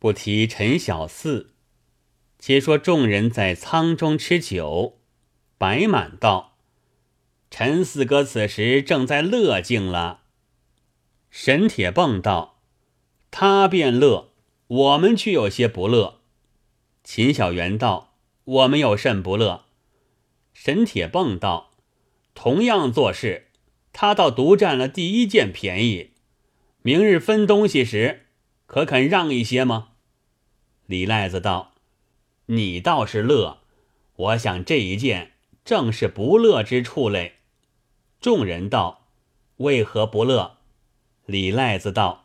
不提陈小四，且说众人在舱中吃酒。白满道：“陈四哥此时正在乐境了。”沈铁蹦道：“他便乐，我们却有些不乐。”秦小元道：“我们有甚不乐？”沈铁蹦道：“同样做事，他倒独占了第一件便宜。明日分东西时，可肯让一些吗？”李赖子道：“你倒是乐，我想这一件正是不乐之处嘞。”众人道：“为何不乐？”李赖子道：“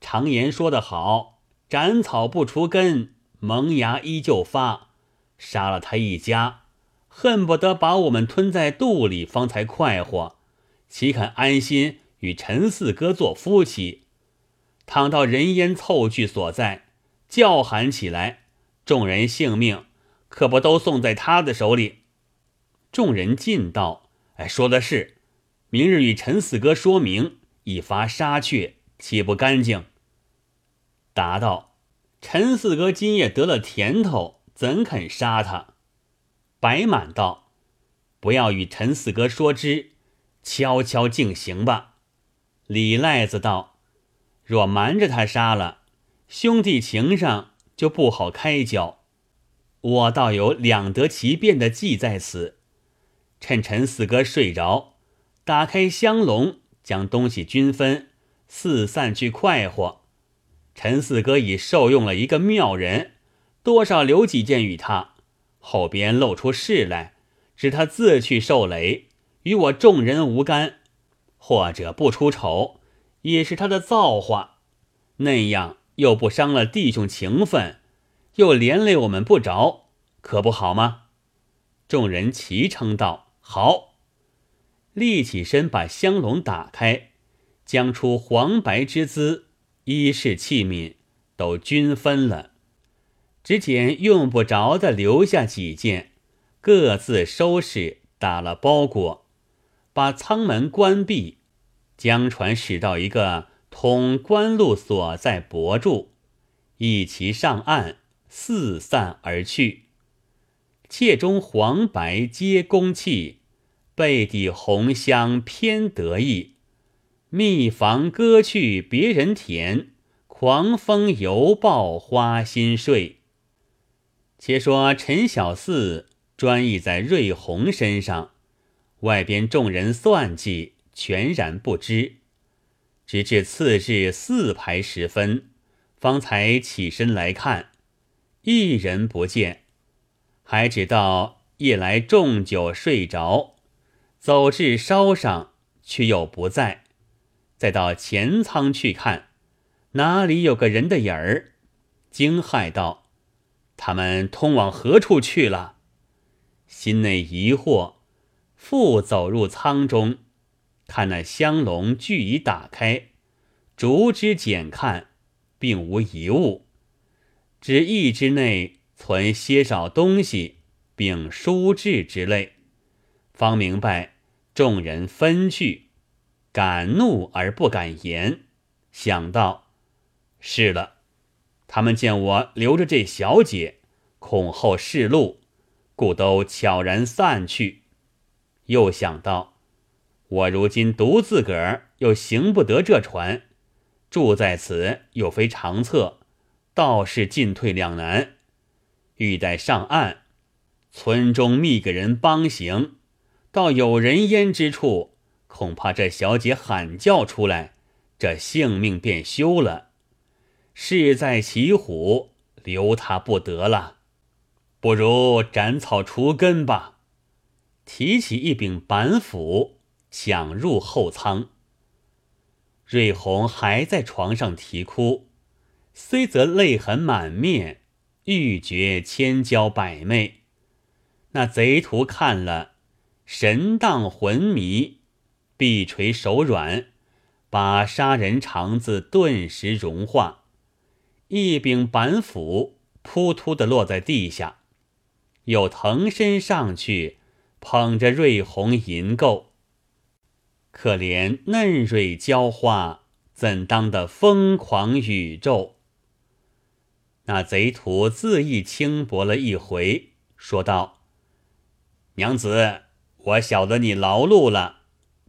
常言说得好，斩草不除根，萌芽依旧发。杀了他一家，恨不得把我们吞在肚里，方才快活，岂肯安心与陈四哥做夫妻？倘到人烟凑聚所在。”叫喊起来，众人性命可不都送在他的手里？众人尽道：“哎，说的是，明日与陈四哥说明，一发杀却，岂不干净？”答道：“陈四哥今夜得了甜头，怎肯杀他？”白满道：“不要与陈四哥说知，悄悄进行吧。”李赖子道：“若瞒着他杀了。”兄弟情上就不好开交，我倒有两得其变的计在此。趁陈四哥睡着，打开香笼，将东西均分，四散去快活。陈四哥已受用了一个妙人，多少留几件与他，后边露出事来，使他自去受累，与我众人无干，或者不出丑，也是他的造化。那样。又不伤了弟兄情分，又连累我们不着，可不好吗？众人齐称道：“好！”立起身，把香笼打开，将出黄白之资、衣饰器皿都均分了，只见用不着的留下几件，各自收拾，打了包裹，把舱门关闭，将船驶到一个。通官路所在，泊住，一齐上岸，四散而去。妾中黄白皆公器，背底红香偏得意。蜜房歌去别人田，狂风犹抱花心睡。且说陈小四专意在瑞红身上，外边众人算计，全然不知。直至次日四排时分，方才起身来看，一人不见，还只道夜来重酒睡着，走至梢上，却又不在。再到前舱去看，哪里有个人的影儿？惊骇道：“他们通往何处去了？”心内疑惑，复走入舱中。看那香笼俱已打开，逐之检看，并无一物，只一之内存些少东西，并书志之类，方明白众人分去，敢怒而不敢言，想到是了，他们见我留着这小姐，恐后示路，故都悄然散去。又想到。我如今独自个儿，又行不得这船，住在此又非长策，倒是进退两难。欲待上岸，村中觅个人帮行，到有人烟之处，恐怕这小姐喊叫出来，这性命便休了。势在骑虎，留他不得了，不如斩草除根吧。提起一柄板斧。抢入后舱，瑞红还在床上啼哭，虽则泪痕满面，欲绝千娇百媚。那贼徒看了，神荡魂迷，臂垂手软，把杀人肠子顿时融化，一柄板斧扑突的落在地下，又腾身上去，捧着瑞红银垢。可怜嫩蕊娇花，怎当的疯狂宇宙？那贼徒自意轻薄了一回，说道：“娘子，我晓得你劳碌了，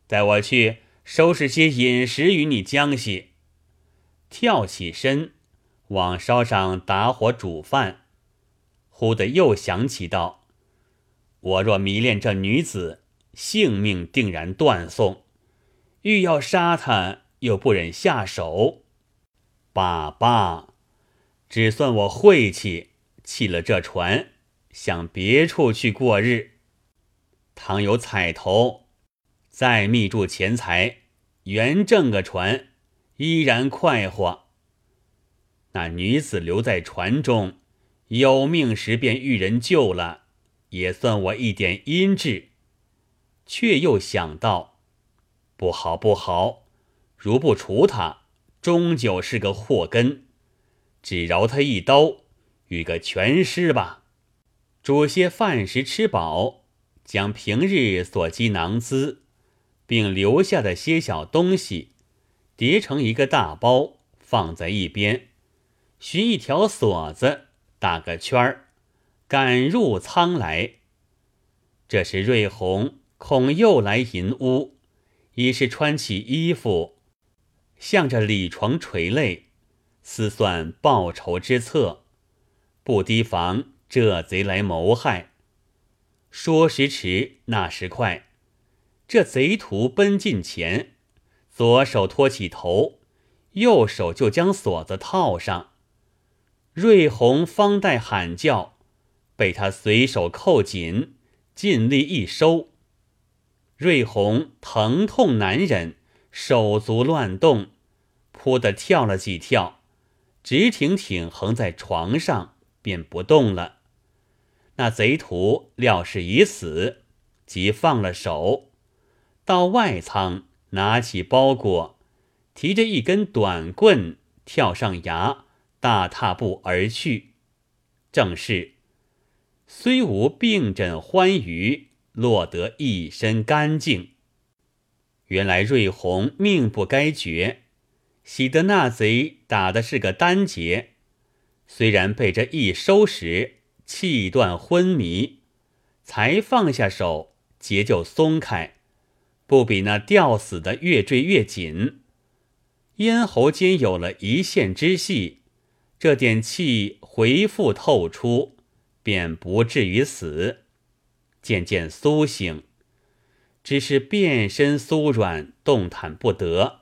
带我去收拾些饮食与你将息。”跳起身，往烧上打火煮饭。忽的又想起道：“我若迷恋这女子，性命定然断送。欲要杀他，又不忍下手。罢罢。”只算我晦气，弃了这船，向别处去过日。倘有彩头，再密铸钱财，原挣个船，依然快活。那女子留在船中，有命时便遇人救了，也算我一点阴质。却又想到，不好不好，如不除他，终究是个祸根。只饶他一刀，与个全尸吧。煮些饭食吃饱，将平日所积囊资，并留下的些小东西，叠成一个大包，放在一边。寻一条锁子，打个圈儿，赶入仓来。这时瑞红恐又来银屋，已是穿起衣服，向着里床垂泪。思算报仇之策，不提防这贼来谋害。说时迟，那时快，这贼徒奔近前，左手托起头，右手就将锁子套上。瑞红方待喊叫，被他随手扣紧，尽力一收。瑞红疼痛难忍，手足乱动，扑的跳了几跳。直挺挺横在床上，便不动了。那贼徒料是已死，即放了手，到外仓拿起包裹，提着一根短棍，跳上崖，大踏步而去。正是虽无病枕欢愉，落得一身干净。原来瑞红命不该绝。喜得那贼打的是个单结，虽然被这一收拾，气断昏迷，才放下手，结就松开，不比那吊死的越坠越紧。咽喉间有了一线之隙，这点气回复透出，便不至于死。渐渐苏醒，只是遍身酥软，动弹不得。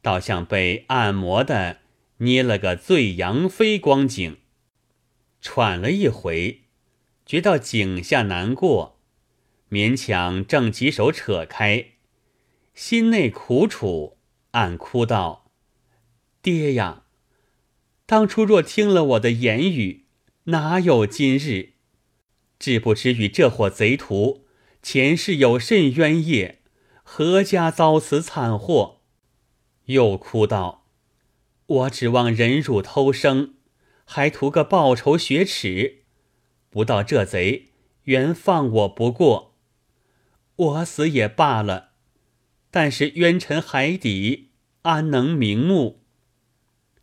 倒像被按摩的捏了个醉杨妃光景，喘了一回，觉到颈下难过，勉强正起手扯开，心内苦楚，暗哭道：“爹呀，当初若听了我的言语，哪有今日？只不知与这伙贼徒前世有甚冤业，何家遭此惨祸？”又哭道：“我指望忍辱偷生，还图个报仇雪耻，不到这贼原放我不过。我死也罢了，但是冤沉海底，安能瞑目？”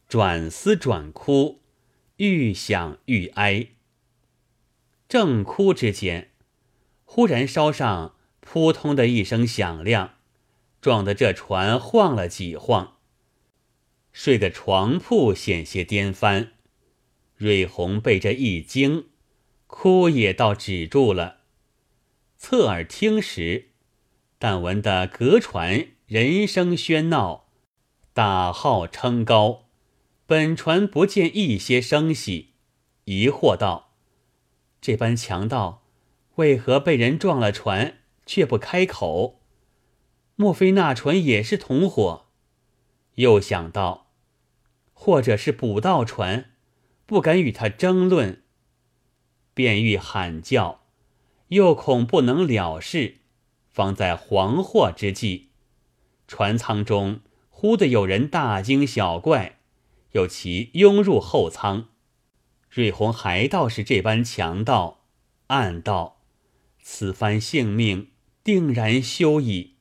转思转哭，愈想愈哀。正哭之间，忽然烧上扑通的一声响亮。撞得这船晃了几晃，睡的床铺险些颠翻。瑞红被这一惊，哭也倒止住了。侧耳听时，但闻得隔船人声喧闹，大号称高。本船不见一些声息，疑惑道：“这般强盗，为何被人撞了船却不开口？”莫非那船也是同伙？又想到，或者是捕盗船，不敢与他争论，便欲喊叫，又恐不能了事，方在惶惑之际，船舱中忽的有人大惊小怪，有其拥入后舱。瑞红还道是这般强盗，暗道此番性命定然休矣。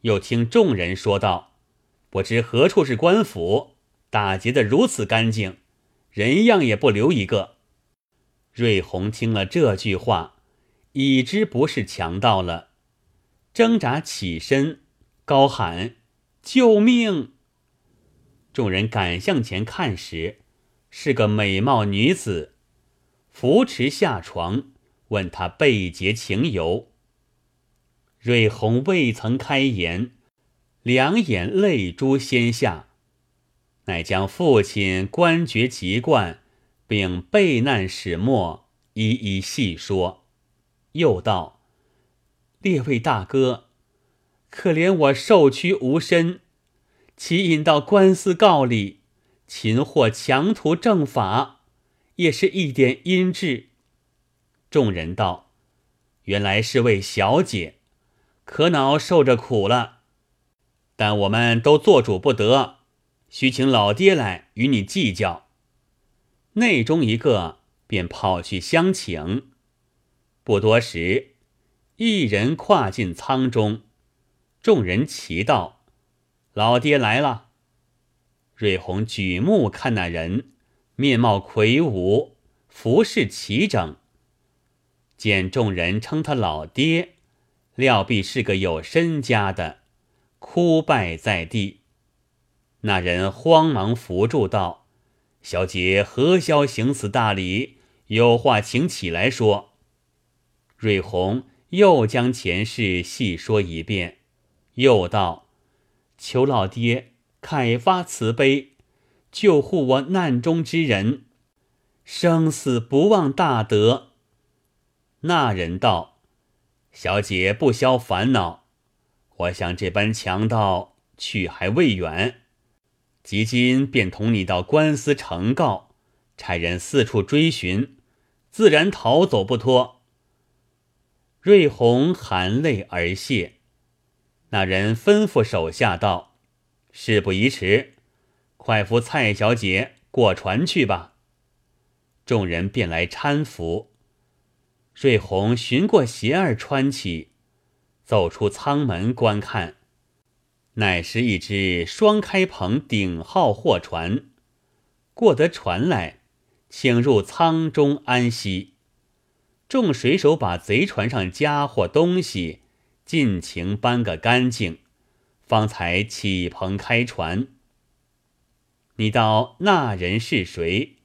又听众人说道：“不知何处是官府，打劫的如此干净，人样也不留一个。瑞红听了这句话，已知不是强盗了，挣扎起身，高喊：“救命！”众人赶向前看时，是个美貌女子，扶持下床，问他被劫情由。瑞红未曾开言，两眼泪珠先下，乃将父亲官爵籍贯。并备难始末一一细说，又道：“列位大哥，可怜我受屈无身，其引到官司告里，擒获强徒正法，也是一点阴质。”众人道：“原来是位小姐，可恼受着苦了，但我们都做主不得，须请老爹来与你计较。”内中一个便跑去相请，不多时，一人跨进舱中，众人齐道：“老爹来了。”瑞红举目看那人，面貌魁梧，服饰齐整。见众人称他老爹，料必是个有身家的，哭拜在地。那人慌忙扶住道。小姐何消行此大礼？有话请起来说。瑞红又将前事细说一遍，又道：“求老爹开发慈悲，救护我难中之人，生死不忘大德。”那人道：“小姐不消烦恼，我想这般强盗去还未远。”即今便同你到官司呈告，差人四处追寻，自然逃走不脱。瑞红含泪而谢。那人吩咐手下道：“事不宜迟，快扶蔡小姐过船去吧。”众人便来搀扶。瑞红寻过鞋儿穿起，走出舱门观看。乃是一只双开篷顶号货船，过得船来，请入舱中安息。众水手把贼船上家伙东西尽情搬个干净，方才起篷开船。你道那人是谁？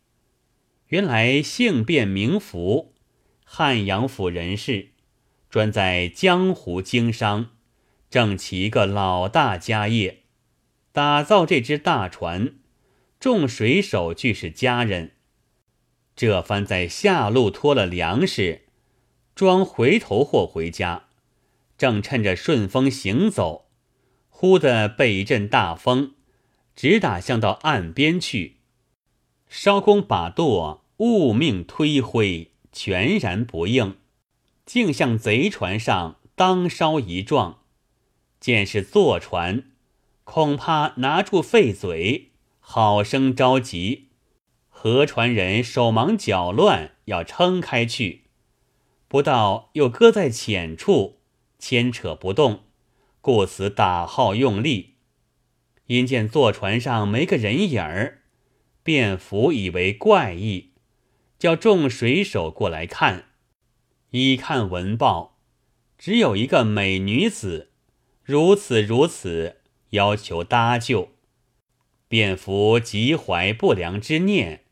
原来姓卞名福，汉阳府人士，专在江湖经商。正起一个老大家业，打造这只大船，众水手俱是家人。这番在下路拖了粮食，装回头货回家，正趁着顺风行走，忽的被一阵大风，直打向到岸边去。艄公把舵误命推挥，全然不应，竟向贼船上当梢一撞。见是坐船，恐怕拿住废嘴，好生着急。河船人手忙脚乱，要撑开去，不到又搁在浅处，牵扯不动，故此打号用力。因见坐船上没个人影儿，便服以为怪异，叫众水手过来看。一看文报，只有一个美女子。如此如此，要求搭救，便服极怀不良之念，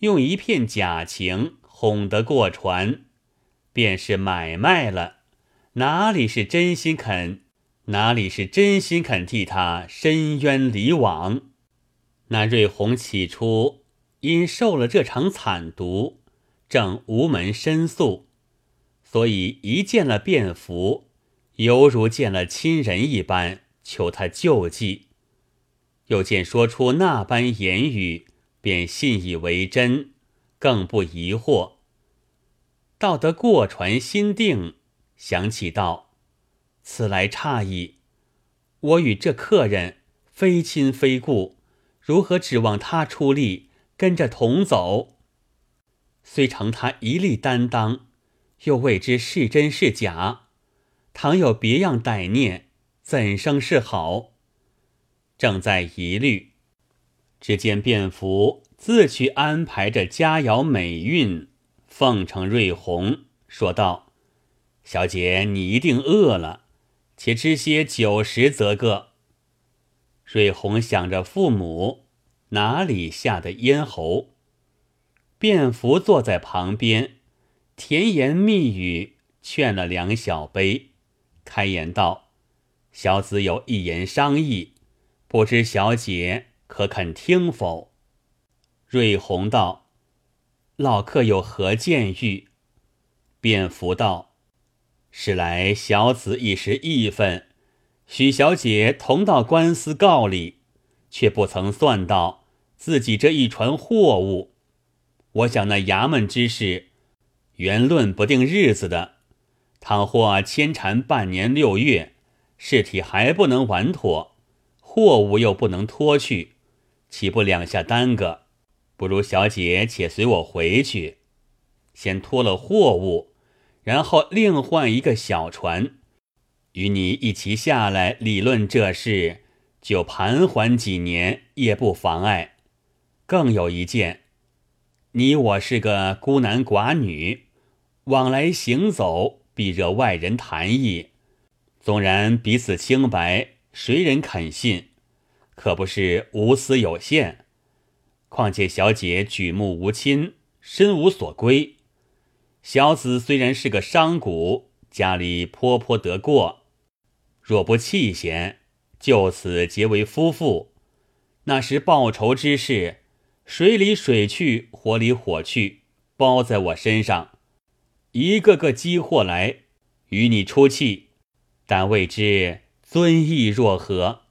用一片假情哄得过船，便是买卖了。哪里是真心肯？哪里是真心肯替他伸冤离枉？那瑞红起初因受了这场惨毒，正无门申诉，所以一见了便服。犹如见了亲人一般，求他救济。又见说出那般言语，便信以为真，更不疑惑。道得过船心定，想起道：“此来诧异，我与这客人非亲非故，如何指望他出力跟着同走？虽承他一力担当，又未知是真是假。”倘有别样歹念，怎生是好？正在疑虑，只见卞福自去安排着佳肴美韵，奉承瑞红，说道：“小姐，你一定饿了，且吃些酒食则个。”瑞红想着父母，哪里下的咽喉？便服坐在旁边，甜言蜜语劝了两小杯，开言道：“小子有一言商议，不知小姐可肯听否？”瑞红道：“老客有何见欲？”便服道：“是来小子一时义愤，许小姐同到官司告里，却不曾算到自己这一船货物。我想那衙门之事，原论不定日子的，倘或牵缠半年六月，事体还不能完妥，货物又不能拖去，岂不两下耽搁？”不如小姐且随我回去，先托了货物，然后另换一个小船，与你一起下来理论这事，就盘桓几年也不妨碍。更有一件，你我是个孤男寡女，往来行走必惹外人谈议，纵然彼此清白，谁人肯信？可不是无私有限。况且小姐举目无亲，身无所归。小子虽然是个商贾，家里颇颇得过，若不弃嫌，就此结为夫妇。那时报仇之事，水里水去，火里火去，包在我身上，一个个激祸来与你出气，但未知尊意若何？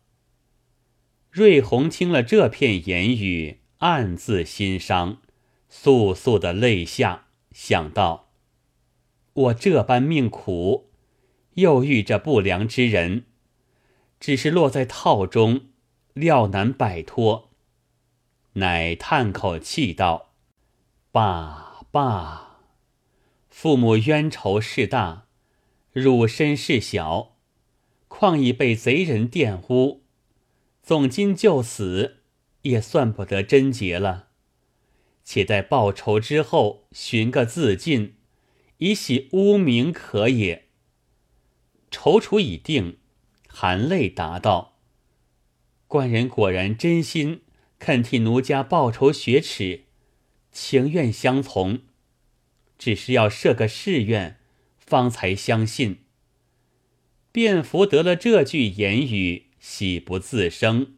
瑞红听了这片言语。暗自心伤，簌簌的泪下，想到我这般命苦，又遇着不良之人，只是落在套中，料难摆脱。乃叹口气道：“罢罢，父母冤仇事大，汝身事小，况已被贼人玷污，纵今就死。”也算不得贞洁了，且待报仇之后寻个自尽，以洗污名可也。踌躇已定，含泪答道：“官人果然真心肯替奴家报仇雪耻，情愿相从，只是要设个誓愿，方才相信。”便福得了这句言语，喜不自胜。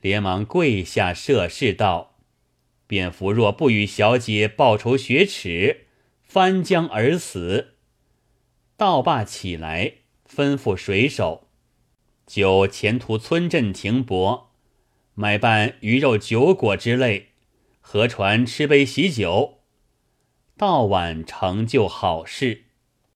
连忙跪下设誓道：“便服若不与小姐报仇雪耻，翻江而死。”道罢起来，吩咐水手：“就前途村镇停泊，买办鱼肉酒果之类，合船吃杯喜酒，到晚成就好事。”